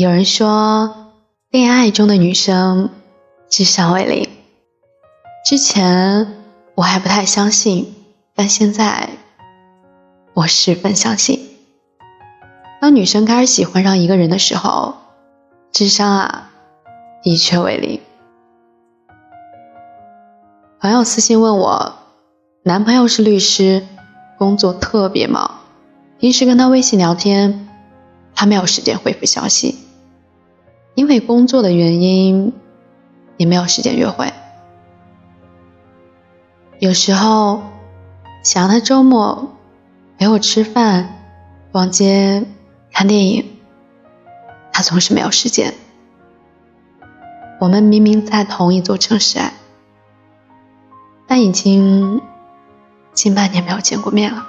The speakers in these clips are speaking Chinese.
有人说，恋爱中的女生智商为零。之前我还不太相信，但现在我十分相信。当女生开始喜欢上一个人的时候，智商啊，的确为零。朋友私信问我，男朋友是律师，工作特别忙，平时跟他微信聊天，他没有时间回复消息，因为工作的原因，也没有时间约会。有时候想让他周末陪我吃饭、逛街、看电影，他总是没有时间。我们明明在同一座城市。但已经近半年没有见过面了。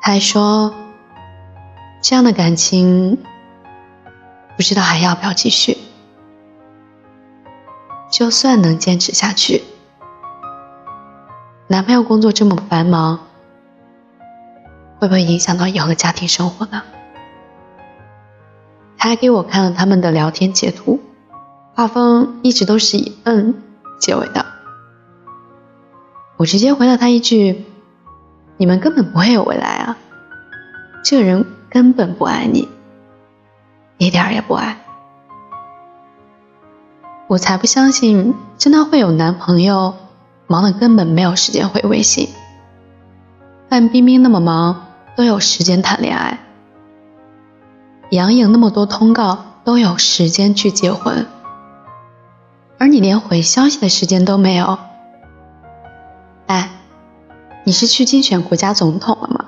他还说，这样的感情不知道还要不要继续。就算能坚持下去，男朋友工作这么繁忙，会不会影响到以后的家庭生活呢？他还给我看了他们的聊天截图，画风一直都是以嗯。结尾的，我直接回了他一句：“你们根本不会有未来啊！这个人根本不爱你，一点也不爱。”我才不相信真的会有男朋友忙的根本没有时间回微信，范冰冰那么忙都有时间谈恋爱，杨颖那么多通告都有时间去结婚。而你连回消息的时间都没有，哎，你是去竞选国家总统了吗？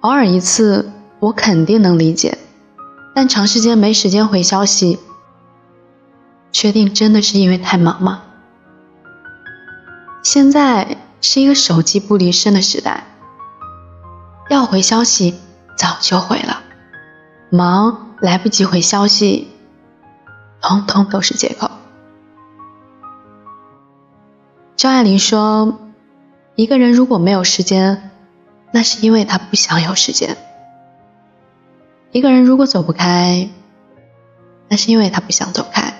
偶尔一次我肯定能理解，但长时间没时间回消息，确定真的是因为太忙吗？现在是一个手机不离身的时代，要回消息早就回了，忙来不及回消息。通通都是借口。张爱玲说：“一个人如果没有时间，那是因为他不想有时间；一个人如果走不开，那是因为他不想走开；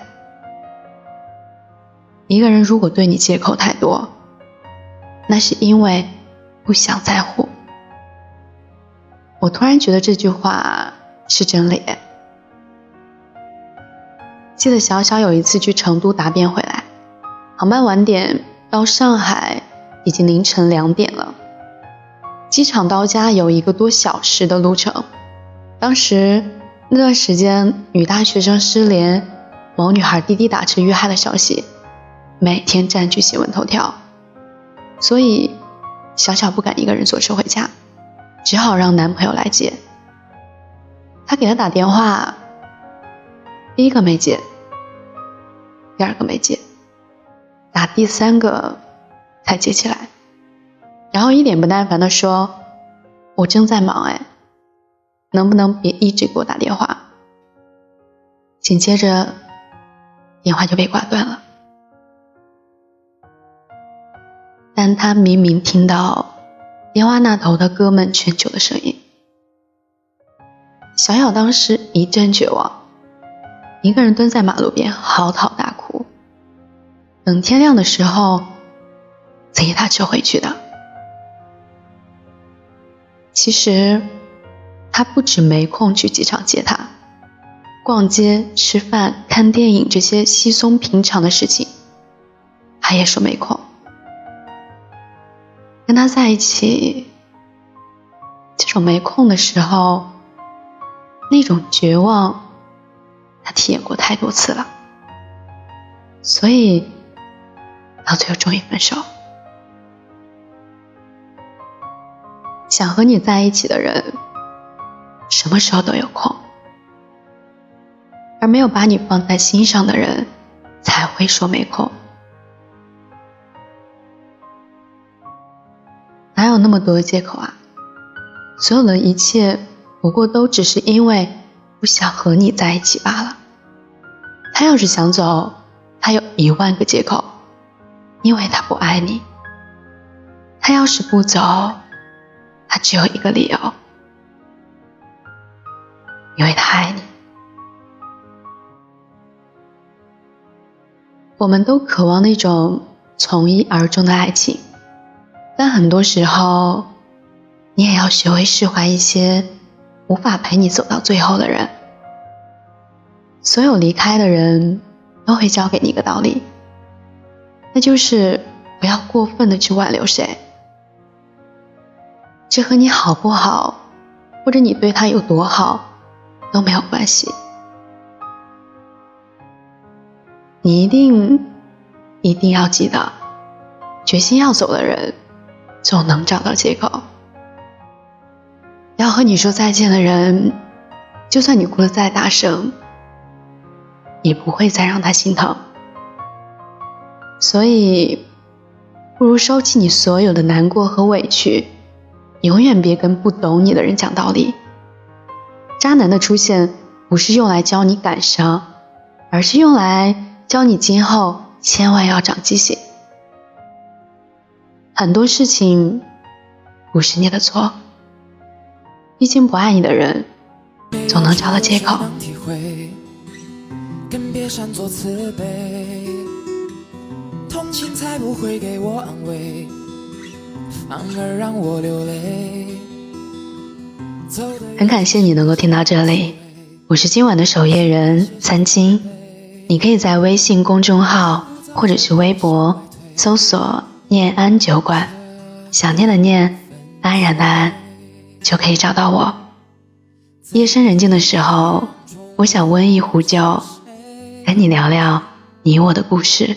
一个人如果对你借口太多，那是因为不想在乎。”我突然觉得这句话是真理。记得小小有一次去成都答辩回来，航班晚点到上海已经凌晨两点了，机场到家有一个多小时的路程。当时那段时间，女大学生失联，某女孩滴滴打车遇害的消息，每天占据新闻头条，所以小小不敢一个人坐车回家，只好让男朋友来接。他给她打电话。第一个没接，第二个没接，打第三个才接起来，然后一脸不耐烦的说：“我正在忙哎，能不能别一直给我打电话？”紧接着，电话就被挂断了。但他明明听到电话那头的哥们劝酒的声音，小小当时一阵绝望。一个人蹲在马路边嚎啕大哭，等天亮的时候，自己打车回去的。其实他不止没空去机场接她，逛街、吃饭、看电影这些稀松平常的事情，他也说没空。跟他在一起，这种没空的时候，那种绝望。他体验过太多次了，所以到最后终于分手。想和你在一起的人，什么时候都有空，而没有把你放在心上的人，才会说没空。哪有那么多的借口啊？所有的一切，不过都只是因为不想和你在一起罢了。他要是想走，他有一万个借口，因为他不爱你。他要是不走，他只有一个理由，因为他爱你。我们都渴望那种从一而终的爱情，但很多时候，你也要学会释怀一些无法陪你走到最后的人。所有离开的人都会教给你一个道理，那就是不要过分的去挽留谁。这和你好不好，或者你对他有多好都没有关系。你一定一定要记得，决心要走的人，总能找到借口。要和你说再见的人，就算你哭得再大声，也不会再让他心疼。所以，不如收起你所有的难过和委屈，永远别跟不懂你的人讲道理。渣男的出现，不是用来教你感伤，而是用来。教你今后千万要长记性，很多事情不是你的错，毕竟不爱你的人总能找到借口。更别擅作慈悲，同情才不会给我安慰，反而让我流泪。很感谢你能够听到这里，我是今晚的守夜人三金。你可以在微信公众号或者是微博搜索“念安酒馆”，想念的念，安然的安，就可以找到我。夜深人静的时候，我想温一壶酒，跟你聊聊你我的故事。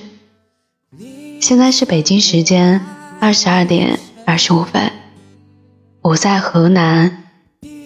现在是北京时间二十二点二十五分，我在河南，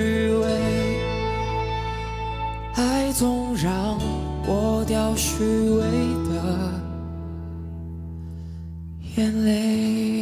虚伪，爱总让。我掉虚伪的眼泪。